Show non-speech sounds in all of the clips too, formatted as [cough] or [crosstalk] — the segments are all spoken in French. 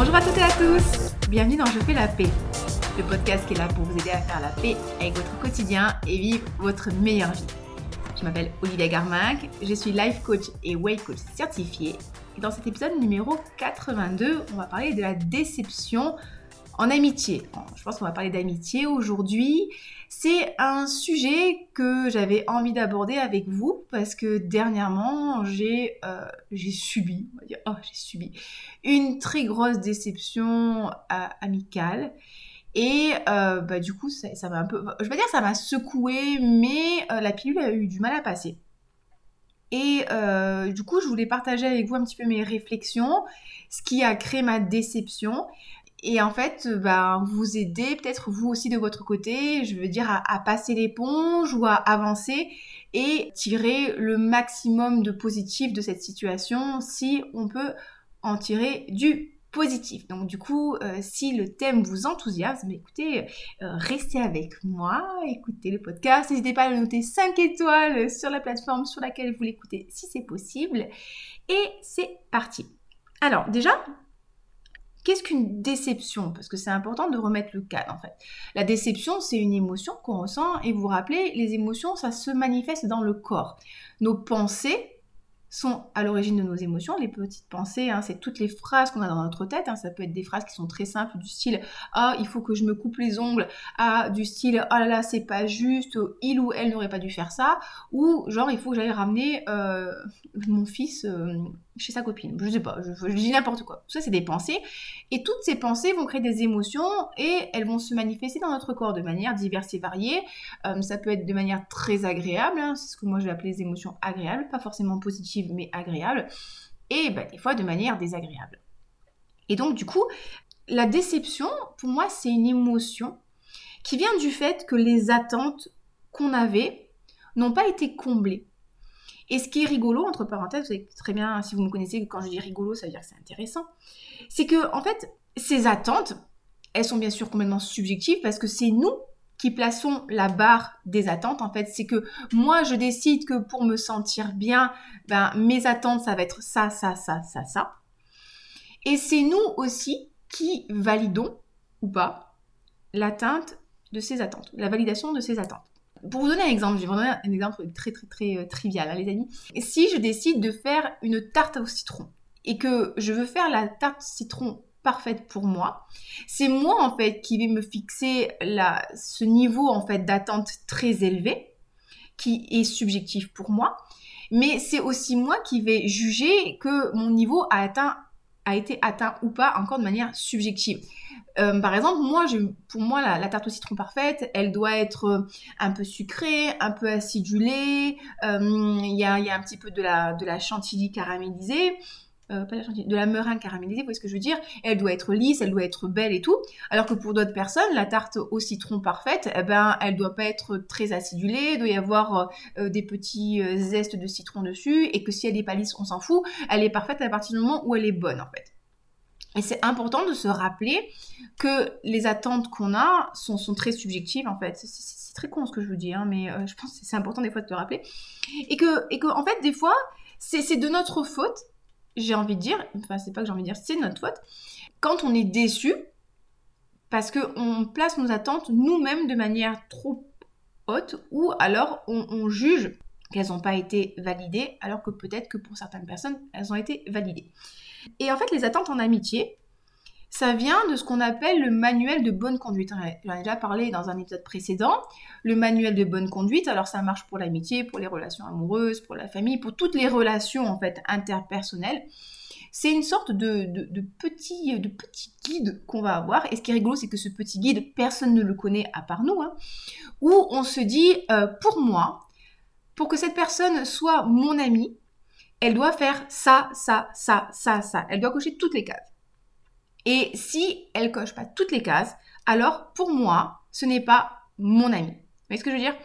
Bonjour à toutes et à tous, bienvenue dans Je fais la paix, le podcast qui est là pour vous aider à faire la paix avec votre quotidien et vivre votre meilleure vie. Je m'appelle Olivia Garmac, je suis life coach et weight coach certifié. Et dans cet épisode numéro 82, on va parler de la déception en amitié. Je pense qu'on va parler d'amitié aujourd'hui. C'est un sujet que j'avais envie d'aborder avec vous parce que dernièrement j'ai euh, subi, on va dire, oh une très grosse déception euh, amicale. Et euh, bah, du coup, ça m'a un peu, je vais dire ça m'a secoué, mais la pilule a eu du mal à passer. Et du coup, je voulais partager avec vous un petit peu mes réflexions, ce qui a créé ma déception et en fait, bah, vous aider peut-être vous aussi de votre côté, je veux dire à, passer l'éponge ou à avancer et tirer le maximum de positif de cette situation si on peut en tirer du positif. Donc du coup, euh, si le thème vous enthousiasme, écoutez, euh, restez avec moi, écoutez le podcast, n'hésitez pas à le noter 5 étoiles sur la plateforme sur laquelle vous l'écoutez si c'est possible. Et c'est parti. Alors déjà, Qu'est-ce qu'une déception? Parce que c'est important de remettre le cadre en fait. La déception, c'est une émotion qu'on ressent et vous vous rappelez, les émotions, ça se manifeste dans le corps. Nos pensées sont à l'origine de nos émotions. Les petites pensées, hein, c'est toutes les phrases qu'on a dans notre tête. Hein. Ça peut être des phrases qui sont très simples, du style Ah, il faut que je me coupe les ongles, ah, du style Ah là là, c'est pas juste, il ou elle n'aurait pas dû faire ça, ou genre il faut que j'aille ramener euh, mon fils euh, chez sa copine. Je sais pas, je, dis n'importe quoi. Ça, c'est des pensées. Et toutes ces pensées vont créer des émotions et elles vont se manifester dans notre corps de manière diverse et variée. Euh, ça peut être de manière très agréable, hein. c'est ce que moi je vais appeler les émotions agréables, pas forcément positives mais agréables, et ben, des fois de manière désagréable. Et donc du coup, la déception, pour moi, c'est une émotion qui vient du fait que les attentes qu'on avait n'ont pas été comblées. Et ce qui est rigolo, entre parenthèses, vous savez très bien, si vous me connaissez, quand je dis rigolo, ça veut dire que c'est intéressant, c'est que, en fait, ces attentes, elles sont bien sûr complètement subjectives parce que c'est nous qui plaçons la barre des attentes. En fait, c'est que moi, je décide que pour me sentir bien, ben, mes attentes, ça va être ça, ça, ça, ça, ça. Et c'est nous aussi qui validons ou pas l'atteinte de ces attentes, la validation de ces attentes. Pour vous donner un exemple, je vais vous donner un exemple très très très euh, trivial, hein, les amis. Si je décide de faire une tarte au citron et que je veux faire la tarte citron parfaite pour moi, c'est moi en fait qui vais me fixer la, ce niveau en fait d'attente très élevé qui est subjectif pour moi, mais c'est aussi moi qui vais juger que mon niveau a atteint a été atteint ou pas encore de manière subjective. Euh, par exemple, moi, pour moi, la, tarte au citron parfaite, elle doit être euh, un peu sucrée, un peu acidulée. Euh, il y, a, un petit peu de la, de la chantilly caramélisée. Pas de la meringue caramélisée, vous voyez ce que je veux dire Elle doit être lisse, elle doit être belle et tout. Alors que pour d'autres personnes, la tarte au citron parfaite, eh ben, elle doit pas être très acidulée, il doit y avoir des petits zestes de citron dessus, et que si elle est pas lisse, on s'en fout. Elle est parfaite à partir du moment où elle est bonne, en fait. Et c'est important de se rappeler que les attentes qu'on a sont, très subjectives en fait. C'est très con ce que je vous dis, hein, mais euh, je pense que c'est important des fois de se rappeler. Et que, et que en fait, des fois, c'est de notre faute, j'ai envie de dire, enfin c'est pas que j'ai envie de dire, c'est notre faute, quand on est déçu, parce qu'on place nos attentes nous-mêmes de manière trop haute, ou alors on, on juge qu'elles n'ont pas été validées, alors que peut-être que pour certaines personnes, elles ont été validées. Et en fait, les attentes en amitié, ça vient de ce qu'on appelle le manuel de bonne conduite. J'en ai déjà parlé dans un épisode précédent. Le manuel de bonne conduite, alors ça marche pour l'amitié, pour les relations amoureuses, pour la famille, pour toutes les relations en fait interpersonnelles. C'est une sorte de, petit, de petit guide qu'on va avoir. Et ce qui est rigolo, c'est que ce petit guide, personne ne le connaît à part nous. Hein, où on se dit, euh, pour moi, pour que cette personne soit mon amie, elle doit faire ça, ça, ça, ça, ça. Elle doit cocher toutes les cases. Et si elle coche pas toutes les cases, alors pour moi, ce n'est pas mon ami. Vous voyez ce que je veux dire?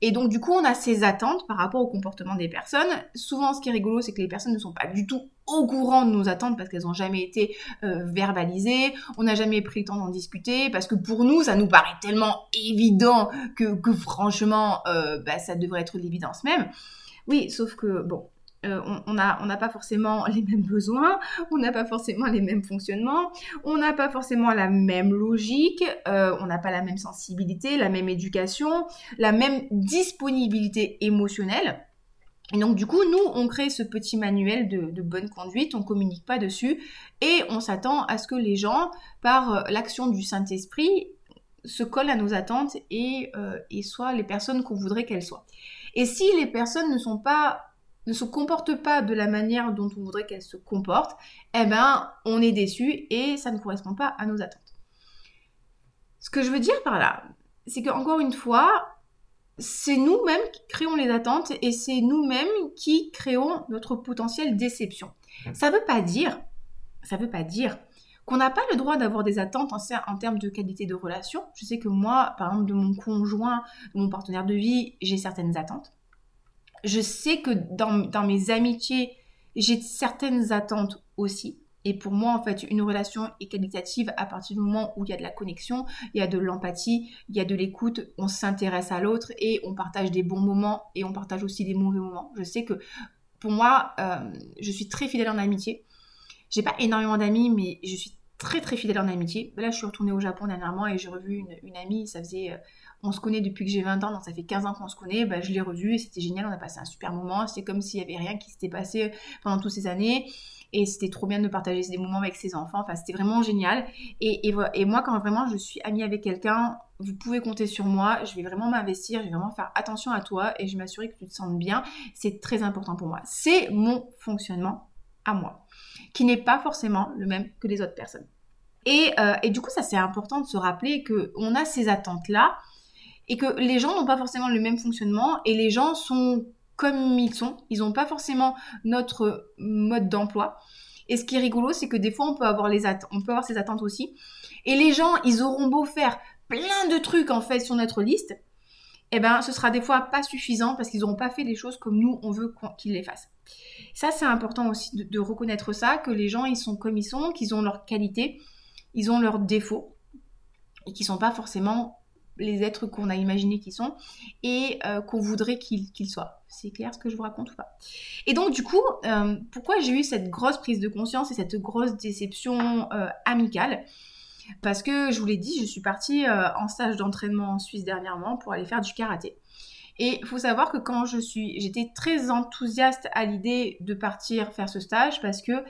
Et donc du coup, on a ces attentes par rapport au comportement des personnes. Souvent, ce qui est rigolo, c'est que les personnes ne sont pas du tout au courant de nos attentes parce qu'elles n'ont jamais été euh, verbalisées. On n'a jamais pris le temps d'en discuter parce que pour nous, ça nous paraît tellement évident que, franchement, euh, bah, ça devrait être l'évidence même. Oui, sauf que bon, euh, on n'a pas forcément les mêmes besoins, on n'a pas forcément les mêmes fonctionnements, on n'a pas forcément la même logique, euh, on n'a pas la même sensibilité, la même éducation, la même disponibilité émotionnelle. Et donc du coup, nous, on crée ce petit manuel de, bonne conduite, on communique pas dessus, et on s'attend à ce que les gens, par euh, l'action du Saint-Esprit, se collent à nos attentes et, et soient les personnes qu'on voudrait qu'elles soient. Et si les personnes ne sont pas ne se comportent pas de la manière dont on voudrait qu'elles se comportent, eh ben, on est déçu et ça ne correspond pas à nos attentes. Ce que je veux dire par là, c'est qu'encore une fois, c'est nous-mêmes qui créons les attentes et c'est nous-mêmes qui créons notre potentielle déception. Ça ne veut pas dire, ça veut pas dire qu'on n'a pas le droit d'avoir des attentes en, en, termes de qualité de relation. Je sais que moi, par exemple, de mon conjoint, de mon partenaire de vie, j'ai certaines attentes je sais que dans, mes amitiés, j'ai certaines attentes aussi. Et pour moi, en fait, une relation est qualitative à partir du moment où il y a de la connexion, il y a de l'empathie, il y a de l'écoute, on s'intéresse à l'autre et on partage des bons moments et on partage aussi des mauvais moments. Je sais que pour moi, euh, je suis très fidèle en amitié. J'ai pas énormément d'amis, mais je suis très très fidèle en amitié. Là, je suis retournée au Japon dernièrement et j'ai revu une, une, amie, ça faisait euh, on se connaît depuis que j'ai 20 ans, donc ça fait 15 ans qu'on se connaît, bah, je l'ai revu et c'était génial, on a passé un super moment, c'était comme s'il n'y avait rien qui s'était passé pendant toutes ces années. Et c'était trop bien de partager des moments avec ses enfants. Enfin, c'était vraiment génial. Et, moi, quand vraiment je suis amie avec quelqu'un, vous pouvez compter sur moi. Je vais vraiment m'investir. Je vais vraiment faire attention à toi et je vais m'assurer que tu te sens bien. C'est très important pour moi. C'est mon fonctionnement à moi, qui n'est pas forcément le même que les autres personnes. Et, euh, et du coup, ça c'est important de se rappeler qu'on a ces attentes-là et que les gens n'ont pas forcément le même fonctionnement et les gens sont comme ils sont. Ils n'ont pas forcément notre mode d'emploi. Et ce qui est rigolo, c'est que des fois, on peut avoir les on peut avoir ces attentes aussi. Et les gens, ils auront beau faire plein de trucs en fait sur notre liste, eh ben, ce sera des fois pas suffisant parce qu'ils n'auront pas fait les choses comme nous on veut qu'ils les fassent. Ça, c'est important aussi de, reconnaître ça, que les gens, ils sont comme ils sont, qu'ils ont leurs qualités, ils ont leurs défauts et qu'ils sont pas forcément les êtres qu'on a imaginés qu'ils sont et euh, qu'on voudrait qu'ils soient. C'est clair ce que je vous raconte ou pas? Et donc du coup, euh, pourquoi j'ai eu cette grosse prise de conscience et cette grosse déception euh, amicale? Parce que je vous l'ai dit, je suis partie en stage d'entraînement en Suisse dernièrement pour aller faire du karaté. Et il faut savoir que quand je suis, j'étais très enthousiaste à l'idée de partir faire ce stage parce que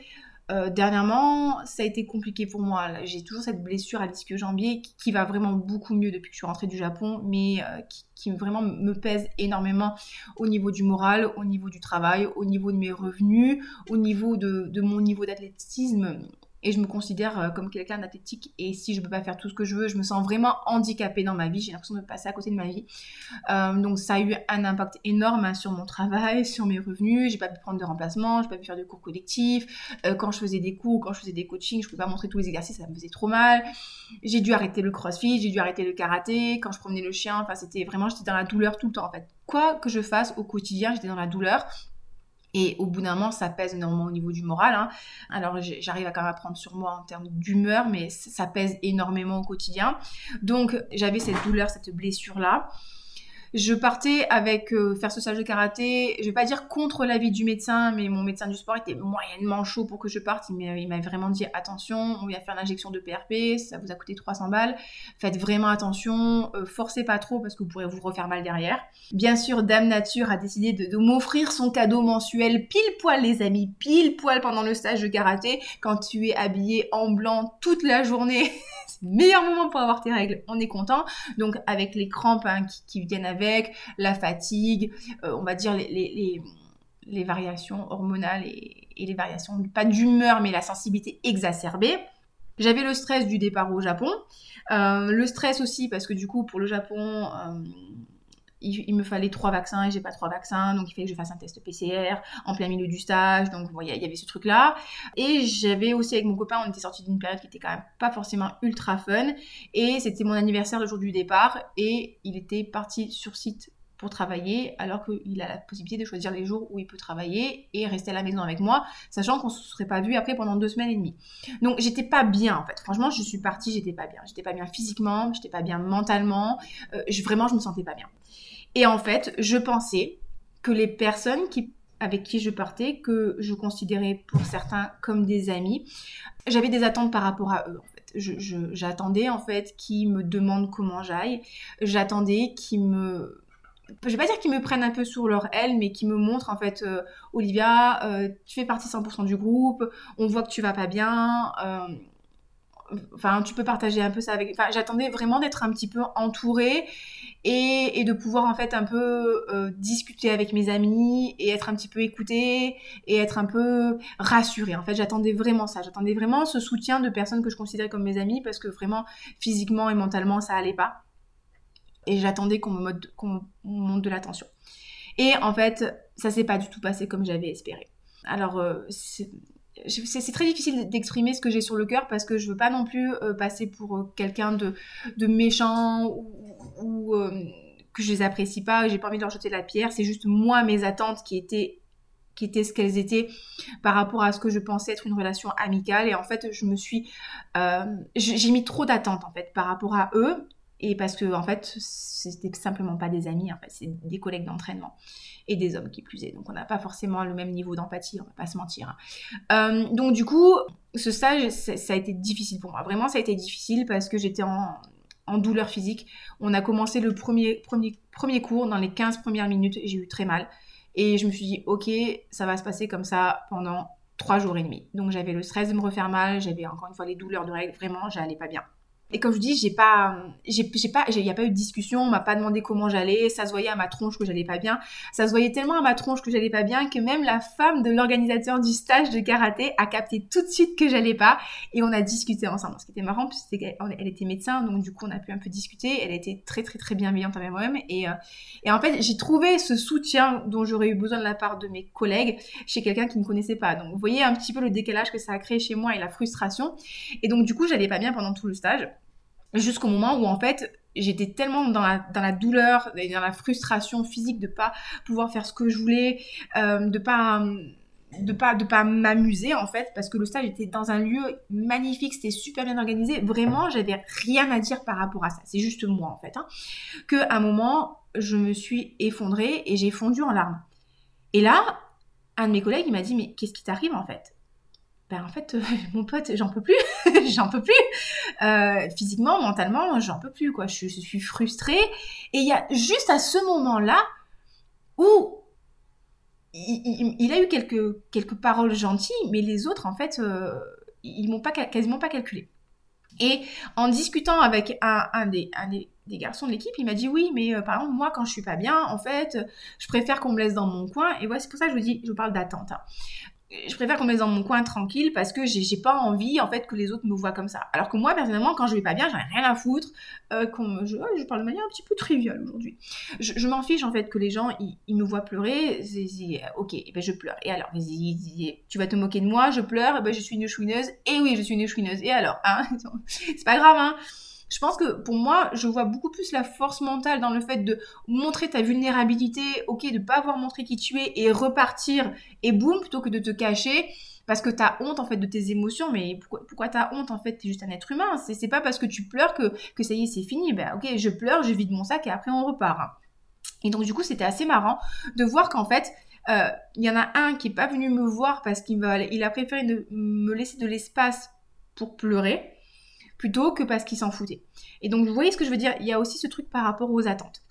euh, dernièrement, ça a été compliqué pour moi. J'ai toujours cette blessure à l'ischio-jambier qui, va vraiment beaucoup mieux depuis que je suis rentrée du Japon, mais euh, qui, vraiment me pèse énormément au niveau du moral, au niveau du travail, au niveau de mes revenus, au niveau de mon niveau d'athlétisme et je me considère euh, comme quelqu'un d'athlétique et si je peux pas faire tout ce que je veux, je me sens vraiment handicapée dans ma vie, j'ai l'impression de passer à côté de ma vie. Euh, donc ça a eu un impact énorme hein, sur mon travail, sur mes revenus, j'ai pas pu prendre de remplacement, j'ai pas pu faire de cours collectifs, euh, quand je faisais des cours, quand je faisais des coachings, je pouvais pas montrer tous les exercices, ça me faisait trop mal. J'ai dû arrêter le crossfit, j'ai dû arrêter le karaté, quand je promenais le chien, enfin c'était vraiment j'étais dans la douleur tout le temps en fait. Quoi que je fasse au quotidien, j'étais dans la douleur et au bout d'un moment, ça pèse énormément au niveau du moral. Hein. Alors j'arrive à quand même à prendre sur moi en termes d'humeur, mais ça pèse énormément au quotidien. Donc j'avais cette douleur, cette blessure-là. Je partais avec euh, faire ce stage de karaté, je vais pas dire contre l'avis du médecin, mais mon médecin du sport était moyennement chaud pour que je parte. Il m'a vraiment dit attention, on vient faire l'injection de PRP, ça vous a coûté 300 balles. Faites vraiment attention, euh, forcez pas trop parce que vous pourrez vous refaire mal derrière. Bien sûr, Dame Nature a décidé de, m'offrir son cadeau mensuel pile poil, les amis, pile poil pendant le stage de karaté, quand tu es habillé en blanc toute la journée. [laughs] meilleur moment pour avoir tes règles, on est content. Donc avec les crampes hein, qui, viennent avec, la fatigue, euh, on va dire les, variations hormonales et, les variations, pas d'humeur, mais la sensibilité exacerbée. J'avais le stress du départ au Japon, euh, le stress aussi parce que du coup pour le Japon, il, me fallait trois vaccins et j'ai pas trois vaccins, donc il fallait que je fasse un test PCR en plein milieu du stage, donc il y avait ce truc-là. Et j'avais aussi avec mon copain, on était sorti d'une période qui était quand même pas forcément ultra fun, et c'était mon anniversaire le jour du départ, et il était parti sur site pour travailler, alors qu'il a la possibilité de choisir les jours où il peut travailler et rester à la maison avec moi, sachant qu'on ne se serait pas vu après pendant deux semaines et demie. Donc j'étais pas bien en fait. Franchement, je suis partie, j'étais pas bien. J'étais pas bien physiquement, j'étais pas bien mentalement. Euh, je, vraiment, je me sentais pas bien. Et en fait, je pensais que les personnes qui avec qui je partais que je considérais pour certains comme des amis. J'avais des attentes par rapport à eux. J'attendais en fait qu'ils me demandent comment j'aille. J'attendais qu'ils me je vais pas dire qu'ils me prennent un peu sur leur aile, mais qu'ils me montrent en fait, euh, Olivia, euh, tu fais partie 100% du groupe, on voit que tu vas pas bien, euh, enfin tu peux partager un peu ça avec. Enfin, j'attendais vraiment d'être un petit peu entourée et, de pouvoir en fait un peu discuter avec mes amis et être un petit peu écoutée et être un peu rassurée. En fait, j'attendais vraiment ça. J'attendais vraiment ce soutien de personnes que je considérais comme mes amis parce que vraiment physiquement et mentalement ça allait pas et j'attendais qu'on me, monte de l'attention. Et en fait, ça s'est pas du tout passé comme j'avais espéré. Alors, euh, c'est très difficile d'exprimer ce que j'ai sur le cœur parce que je veux pas non plus euh, passer pour euh, quelqu'un de, méchant ou, que je les apprécie pas, j'ai pas envie de leur jeter la pierre. C'est juste moi, mes attentes qui étaient qui étaient ce qu'elles étaient par rapport à ce que je pensais être une relation amicale et en fait je me suis j'ai mis trop d'attentes en fait par rapport à eux et parce que, en fait, c'était simplement pas des amis, en fait, c'est des collègues d'entraînement. Et des hommes qui plus est. Donc, on n'a pas forcément le même niveau d'empathie, on va pas se mentir. Hein. Euh, donc, du coup, ce stage, ça a été difficile pour moi. Vraiment, ça a été difficile parce que j'étais en, en douleur physique. On a commencé le premier, premier, premier cours, dans les 15 premières minutes, j'ai eu très mal. Et je me suis dit, ok, ça va se passer comme ça pendant trois jours et demi. Donc j'avais le stress de me refaire mal, j'avais encore une fois les douleurs de règles, vraiment, j'allais pas bien. Et comme je dis, j'ai pas, j'ai, pas, il n'y a pas eu de discussion, on m'a pas demandé comment j'allais, ça se voyait à ma tronche que j'allais pas bien, ça se voyait tellement à ma tronche que j'allais pas bien que même la femme de l'organisateur du stage de karaté a capté tout de suite que j'allais pas et on a discuté ensemble. Ce qui était marrant, c'est qu'elle était médecin, donc du coup on a pu un peu discuter. Elle était très très très bienveillante avec moi-même et, euh, et en fait j'ai trouvé ce soutien dont j'aurais eu besoin de la part de mes collègues chez quelqu'un qui ne connaissait pas. Donc vous voyez un petit peu le décalage que ça a créé chez moi et la frustration. Et donc du coup j'allais pas bien pendant tout le stage jusqu'au moment où en fait j'étais tellement dans la, douleur et dans la frustration physique de pas pouvoir faire ce que je voulais, euh, de pas de pas de pas m'amuser en fait parce que le stage était dans un lieu magnifique, c'était super bien organisé. Vraiment, j'avais rien à dire par rapport à ça. C'est juste moi en fait. Hein. Que à un moment, je me suis effondrée et j'ai fondu en larmes. Et là, un de mes collègues m'a dit mais qu'est-ce qui t'arrive en fait? Ben en fait, [laughs] mon pote, j'en peux plus, [laughs] j'en peux plus. Euh, physiquement, mentalement, j'en peux plus, quoi. Je, suis frustrée. Et il y a juste à ce moment-là où il, a eu quelques, quelques paroles gentilles, mais les autres, en fait, euh, ils m'ont pas quasiment pas calculé. Et en discutant avec un, des, garçons de l'équipe, il m'a dit oui, mais euh, par exemple, moi, quand je suis pas bien, en fait, je préfère qu'on me laisse dans mon coin. Et ouais, c'est pour ça que je vous dis, je vous parle d'attente. Hein je préfère qu'on me mette dans mon coin tranquille parce que j'ai pas envie en fait que les autres me voient comme ça. Alors que moi personnellement quand je vais pas bien j'en ai rien à foutre. Euh, je, parle de manière un petit peu triviale aujourd'hui. Je, m'en fiche en fait que les gens ils, me voient pleurer. ok, et eh ben je pleure. Et alors tu vas te moquer de moi, je pleure, et ben je suis une chouineuse. Et oui je suis une chouineuse. Et alors hein [laughs] c'est pas grave hein je pense que pour moi, je vois beaucoup plus la force mentale dans le fait de montrer ta vulnérabilité, ok, de pas avoir montré qui tu es et repartir et boum, plutôt que de te cacher parce que tu as honte en fait de tes émotions. Mais pourquoi, pourquoi as honte en fait? Es juste un être humain. C'est pas parce que tu pleures que, ça y est, c'est fini. Ben ok, je pleure, je vide mon sac et après on repart. Et donc du coup, c'était assez marrant de voir qu'en fait, euh, il y en a un qui est pas venu me voir parce qu'il il a préféré me laisser de l'espace pour pleurer plutôt que parce qu'ils s'en foutaient. Et donc, vous voyez ce que je veux dire? Il y a aussi ce truc par rapport aux attentes.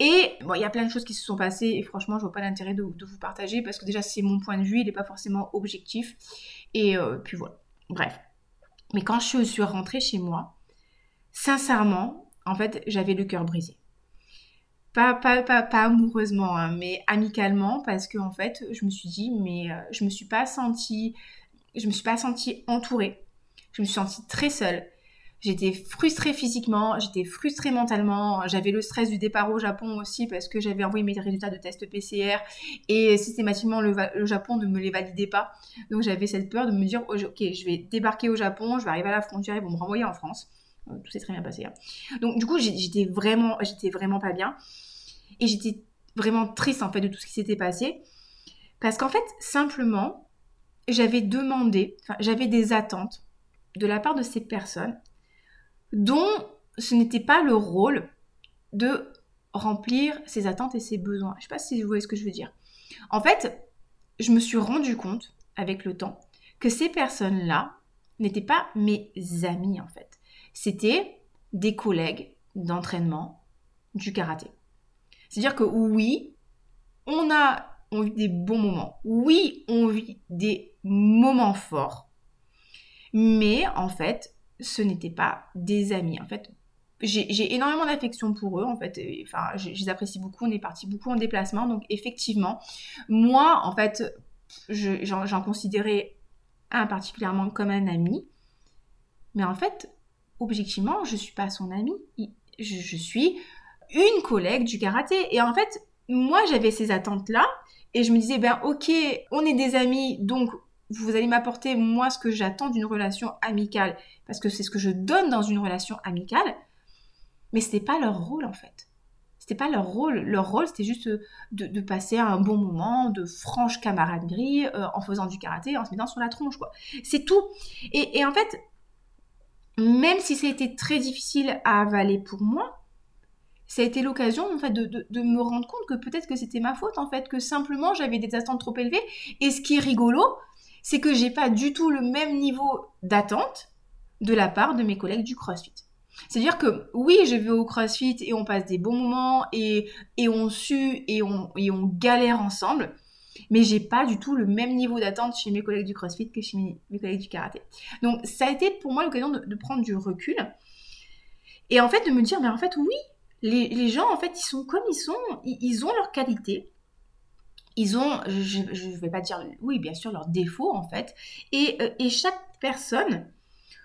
Et bon, il y a plein de choses qui se sont passées et franchement, je vois pas l'intérêt de, vous partager parce que déjà, c'est mon point de vue, il n'est pas forcément objectif. Et euh, puis voilà. Bref. Mais quand je suis rentrée chez moi, sincèrement, en fait, j'avais le cœur brisé. Pas, pas, pas, pas amoureusement, hein, mais amicalement, parce que en fait, je me suis dit, mais euh, je me suis pas sentie, je me suis pas sentie entourée. Je me suis sentie très seule. J'étais frustrée physiquement, j'étais frustrée mentalement, j'avais le stress du départ au Japon aussi parce que j'avais envoyé mes résultats de test PCR et systématiquement le, Japon ne me les validait pas. Donc j'avais cette peur de me dire ok je vais débarquer au Japon, je vais arriver à la frontière, ils vont me renvoyer en France. Euh, tout s'est très bien passé. Hein. Donc du coup j'étais vraiment, j'étais vraiment pas bien et j'étais vraiment triste en fait de tout ce qui s'était passé parce qu'en fait simplement j'avais demandé, j'avais des attentes de la part de ces personnes dont ce n'était pas le rôle de remplir ses attentes et ses besoins. Je ne sais pas si vous voyez ce que je veux dire. En fait, je me suis rendu compte avec le temps que ces personnes-là n'étaient pas mes amis en fait. C'était des collègues d'entraînement du karaté. C'est-à-dire que oui, on a on vit des bons moments. Oui, on vit des moments forts. Mais en fait, ce n'étaient pas des amis. En fait, j'ai énormément d'affection pour eux, en fait. enfin, je, les apprécie beaucoup. On est parti beaucoup en déplacement. Donc, effectivement, moi, en fait, j'en considérais un particulièrement comme un ami. Mais en fait, objectivement, je ne suis pas son ami. Je, je suis une collègue du karaté. Et en fait, moi, j'avais ces attentes-là. Et je me disais, ben ok, on est des amis, donc vous allez m'apporter moi ce que j'attends d'une relation amicale, parce que c'est ce que je donne dans une relation amicale. Mais ce n'était pas leur rôle en fait. C'était pas leur rôle. Leur rôle, c'était juste de, passer un bon moment de franche camaraderie euh, en faisant du karaté, en se mettant sur la tronche, quoi. C'est tout. Et, et en fait, même si ça a été très difficile à avaler pour moi, ça a été l'occasion en fait de, me rendre compte que peut-être que c'était ma faute en fait, que simplement j'avais des attentes trop élevées. Et ce qui est rigolo, c'est que j'ai pas du tout le même niveau d'attente de la part de mes collègues du CrossFit. C'est-à-dire que oui, je vais au CrossFit et on passe des bons moments et, et on sue et on, et on galère ensemble, mais j'ai pas du tout le même niveau d'attente chez mes collègues du CrossFit que chez mes, collègues du karaté. Donc ça a été pour moi l'occasion de, prendre du recul et en fait de me dire, mais en fait oui, les, gens, en fait, ils sont comme ils sont, ils, ont leurs qualités. Ils ont, je ne vais pas dire, oui, bien sûr, leurs défauts, en fait. Et, euh, et chaque personne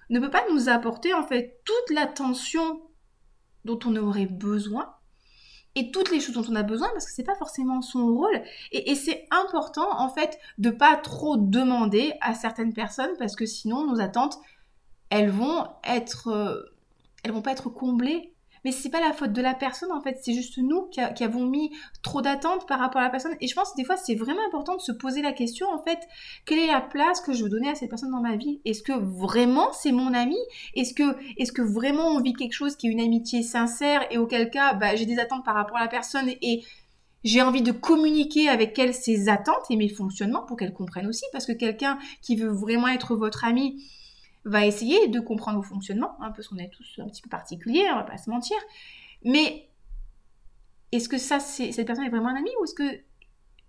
ne peut pas nous apporter, en fait, toute l'attention dont on aurait besoin et toutes les choses dont on a besoin parce que c'est pas forcément son rôle et, et c'est important en fait de pas trop demander à certaines personnes parce que sinon nos attentes elles vont être euh, elles vont pas être comblées mais c'est pas la faute de la personne en fait, c'est juste nous qui, avons mis trop d'attentes par rapport à la personne. Et je pense que des fois c'est vraiment important de se poser la question en fait, quelle est la place que je veux donner à cette personne dans ma vie? Est-ce que vraiment c'est mon ami? Est-ce que, vraiment on vit quelque chose qui est une amitié sincère et auquel cas bah, j'ai des attentes par rapport à la personne et j'ai envie de communiquer avec elle ses attentes et mes fonctionnements pour qu'elle comprenne aussi? Parce que quelqu'un qui veut vraiment être votre ami va essayer de comprendre vos fonctionnements, hein, parce qu'on est tous un petit peu particuliers, on va pas se mentir. Mais est-ce que ça, cette personne est vraiment un ami ou est-ce que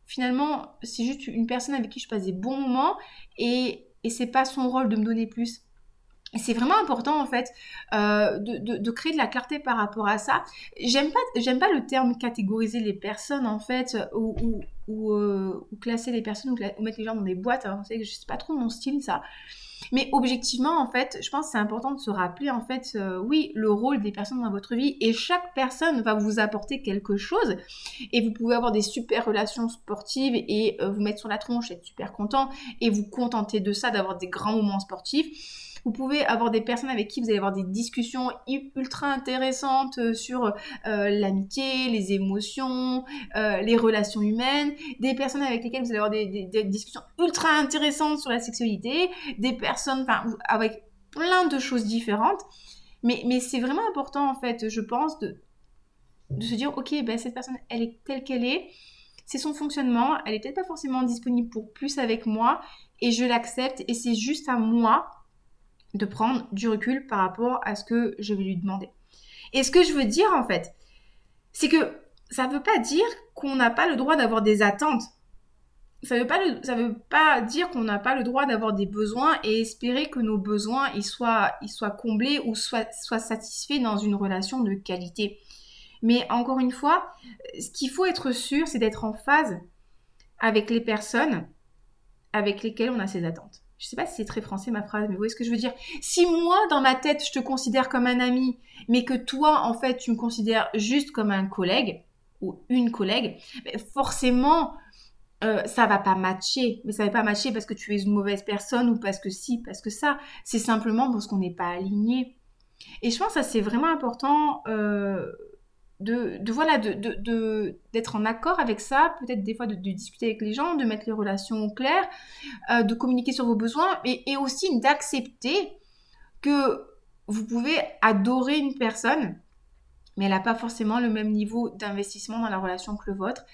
finalement c'est juste une personne avec qui je passe des bons moments et, et c'est pas son rôle de me donner plus? C'est vraiment important en fait euh, de, créer de la clarté par rapport à ça. J'aime pas, j'aime pas le terme catégoriser les personnes en fait ou, ou, euh, classer les personnes ou, mettre les gens dans des boîtes. Hein. Je sais pas trop mon style ça. Mais objectivement, en fait, je pense que c'est important de se rappeler, en fait, euh, oui, le rôle des personnes dans votre vie et chaque personne va vous apporter quelque chose et vous pouvez avoir des super relations sportives et vous mettre sur la tronche, être super content et vous contenter de ça, d'avoir des grands moments sportifs vous pouvez avoir des personnes avec qui vous allez avoir des discussions ultra intéressantes euh, sur euh, l'amitié, les émotions, euh, les relations humaines, des personnes avec lesquelles vous allez avoir des, discussions ultra intéressantes sur la sexualité, des personnes avec plein de choses différentes. Mais, c'est vraiment important, en fait, je pense, de, de se dire, ok, ben, cette personne, elle est telle qu'elle est, c'est son fonctionnement, elle n'est peut-être pas forcément disponible pour plus avec moi, et je l'accepte, et c'est juste à moi de prendre du recul par rapport à ce que je vais lui demander. Et ce que je veux dire en fait, c'est que ça ne veut pas dire qu'on n'a pas le droit d'avoir des attentes. Ça ne veut, pas dire qu'on n'a pas le droit d'avoir des besoins et espérer que nos besoins ils soient, comblés ou soient, soient satisfaits dans une relation de qualité. Mais encore une fois, ce qu'il faut être sûr, c'est d'être en phase avec les personnes avec lesquelles on a ces attentes je sais pas si c'est très français ma phrase, mais vous voyez ce que je veux dire. Si moi, dans ma tête, je te considère comme un ami, mais que toi, en fait, tu me considères juste comme un collègue ou une collègue, ben, forcément, euh, ça va pas matcher. Mais ça va pas matcher parce que tu es une mauvaise personne ou parce que si, parce que ça. C'est simplement parce qu'on n'est pas aligné. Et je pense que ça, c'est vraiment important. Euh, de, voilà de, d'être en accord avec ça, peut-être des fois de, discuter avec les gens, de mettre les relations claires, euh, de communiquer sur vos besoins et, aussi d'accepter que vous pouvez adorer une personne, mais elle n'a pas forcément le même niveau d'investissement dans la relation que le vôtre.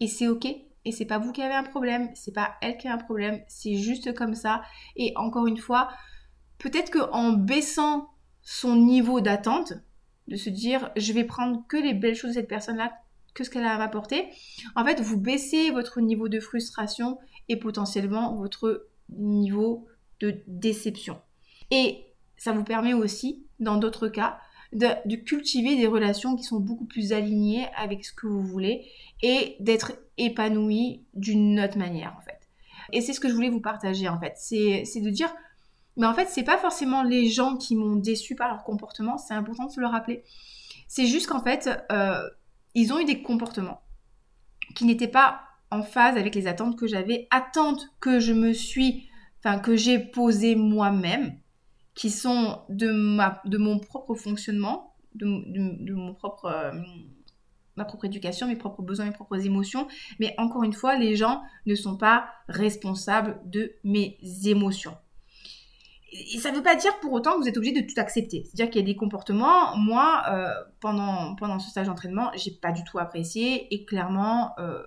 Et c'est ok. Et c'est pas vous qui avez un problème, c'est pas elle qui a un problème, c'est juste comme ça. Et encore une fois, peut-être qu'en baissant son niveau d'attente, de se dire je vais prendre que les belles choses de cette personne-là, que ce qu'elle a à m'apporter, en fait, vous baissez votre niveau de frustration et potentiellement votre niveau de déception. Et ça vous permet aussi, dans d'autres cas, de, cultiver des relations qui sont beaucoup plus alignées avec ce que vous voulez et d'être épanoui d'une autre manière en fait. Et c'est ce que je voulais vous partager en fait, c'est de dire, mais en fait c'est pas forcément les gens qui m'ont déçu par leur comportement, c'est important de se le rappeler. C'est juste qu'en fait, euh, ils ont eu des comportements qui n'étaient pas en phase avec les attentes que j'avais, attentes que je me suis, enfin que j'ai posées moi-même qui sont de, ma, de mon propre fonctionnement, de, mon propre, euh, ma propre éducation, mes propres besoins, mes propres émotions. Mais encore une fois, les gens ne sont pas responsables de mes émotions. Et ça ne veut pas dire pour autant que vous êtes obligé de tout accepter. C'est-à-dire qu'il y a des comportements, moi, euh, pendant, pendant ce stage d'entraînement, j'ai pas du tout apprécié et clairement, euh,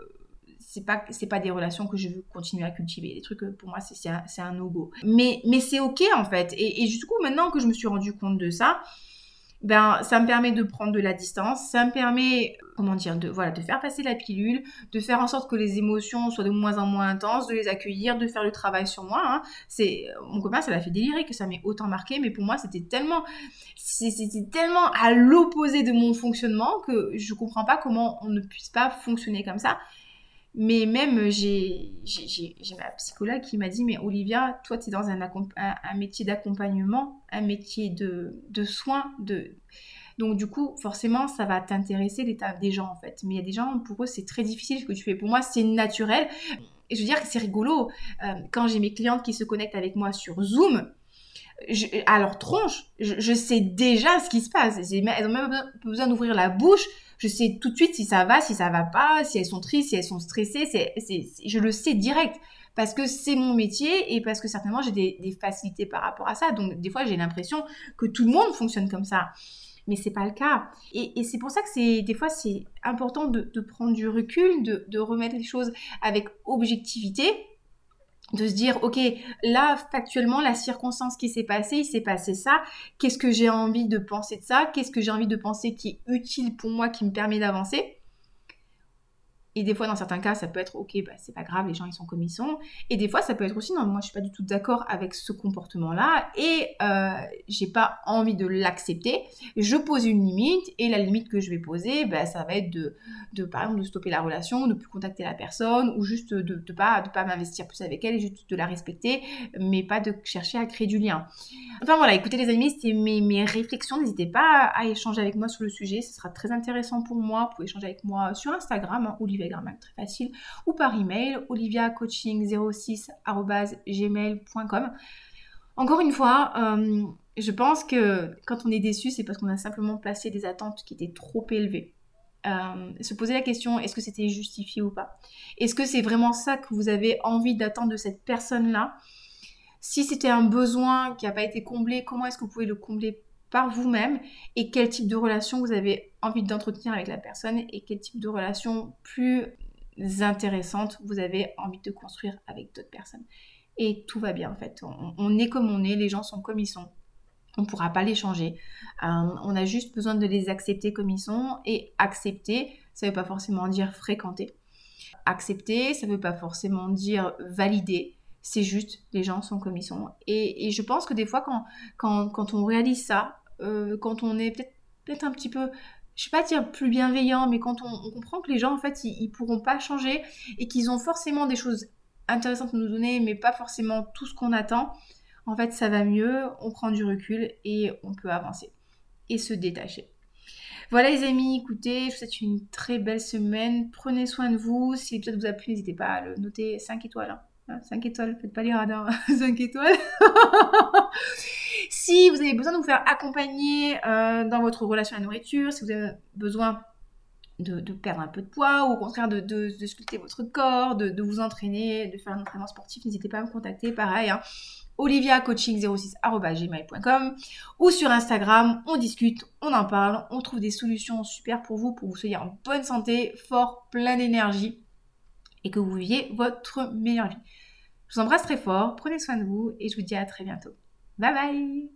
c'est pas pas des relations que je veux continuer à cultiver. Des trucs pour moi c'est un, un no go mais mais c'est ok en fait. Et, et du coup maintenant que je me suis rendu compte de ça? Ben ça me permet de prendre de la distance, ça me permet comment dire de voilà de faire passer la pilule, de faire en sorte que les émotions soient de moins en moins intenses, de les accueillir, de faire le travail sur moi. Hein. C'est mon copain ça l'a fait délirer que ça m'ait autant marqué, mais pour moi c'était tellement c'était tellement à l'opposé de mon fonctionnement que je comprends pas comment on ne puisse pas fonctionner comme ça. Mais même, j'ai ma psychologue qui m'a dit, mais Olivia, toi, tu es dans un, métier d'accompagnement, un métier de, de soins. De... Donc, du coup, forcément, ça va t'intéresser l'état des gens, en fait. Mais il y a des gens, pour eux, c'est très difficile ce que tu fais. Pour moi, c'est naturel. Et je veux dire que c'est rigolo. Euh, quand j'ai mes clientes qui se connectent avec moi sur Zoom, je, à leur tronche, je, sais déjà ce qui se passe. Elles ont même besoin d'ouvrir la bouche je sais tout de suite si ça va, si ça va pas, si elles sont tristes, si elles sont stressées. C'est, je le sais direct parce que c'est mon métier et parce que certainement j'ai des, facilités par rapport à ça. Donc des fois j'ai l'impression que tout le monde fonctionne comme ça. Mais c'est pas le cas. Et, c'est pour ça que c'est des fois c'est important de, prendre du recul, de remettre les choses avec objectivité de se dire, ok, là, factuellement, la circonstance qui s'est passée, il s'est passé ça. Qu'est-ce que j'ai envie de penser de ça? Qu'est-ce que j'ai envie de penser qui est utile pour moi, qui me permet d'avancer? Et des fois, dans certains cas, ça peut être ok, bah, c'est pas grave, les gens ils sont comme ils sont. Et des fois, ça peut être aussi non, moi je suis pas du tout d'accord avec ce comportement-là et euh, j'ai pas envie de l'accepter. Je pose une limite et la limite que je vais poser, bah, ça va être de, par exemple de stopper la relation, de plus contacter la personne ou juste de, de pas de pas m'investir plus avec elle, juste de la respecter, mais pas de chercher à créer du lien. Enfin voilà, écoutez les amis, c'était mes, mes réflexions. N'hésitez pas à, échanger avec moi sur le sujet, ce sera très intéressant pour moi. Vous pouvez échanger avec moi sur Instagram, hein, Olivier très facile, ou par email, oliviacoaching06.gmail.com. Encore une fois, euh, je pense que quand on est déçu, c'est parce qu'on a simplement placé des attentes qui étaient trop élevées. Euh, se poser la question, est-ce que c'était justifié ou pas? Est-ce que c'est vraiment ça que vous avez envie d'attendre de cette personne-là? Si c'était un besoin qui n'a pas été comblé, comment est-ce que vous pouvez le combler par vous-même et quel type de relation vous avez envie d'entretenir avec la personne et quel type de relation plus intéressante vous avez envie de construire avec d'autres personnes. Et tout va bien en fait. On, est comme on est, les gens sont comme ils sont. On ne pourra pas les changer. Euh, on a juste besoin de les accepter comme ils sont. Et accepter, ça ne veut pas forcément dire fréquenter. Accepter, ça ne veut pas forcément dire valider. C'est juste, les gens sont comme ils sont. Et, je pense que des fois, quand, quand on réalise ça, euh, quand on est peut-être peut un petit peu, je ne vais pas dire plus bienveillant, mais quand on, comprend que les gens, en fait, ils, pourront pas changer et qu'ils ont forcément des choses intéressantes à nous donner, mais pas forcément tout ce qu'on attend, en fait, ça va mieux, on prend du recul et on peut avancer et se détacher. Voilà les amis, écoutez, je vous souhaite une très belle semaine. Prenez soin de vous. Si l'épisode vous a plu, n'hésitez pas à le noter 5 étoiles. 5 hein. étoiles, faites pas les radars. [laughs] 5 étoiles. Si vous avez besoin de vous faire accompagner euh, dans votre relation à la nourriture, si vous avez besoin de, perdre un peu de poids ou au contraire de, sculpter votre corps, de, vous entraîner, de faire un entraînement sportif, n'hésitez pas à me contacter. Pareil, hein, oliviacoaching06.gmail.com ou sur Instagram, on discute, on en parle, on trouve des solutions super pour vous, pour vous soyez en bonne santé, fort, plein d'énergie et que vous viviez votre meilleure vie. Je vous embrasse très fort, prenez soin de vous et je vous dis à très bientôt. Bye bye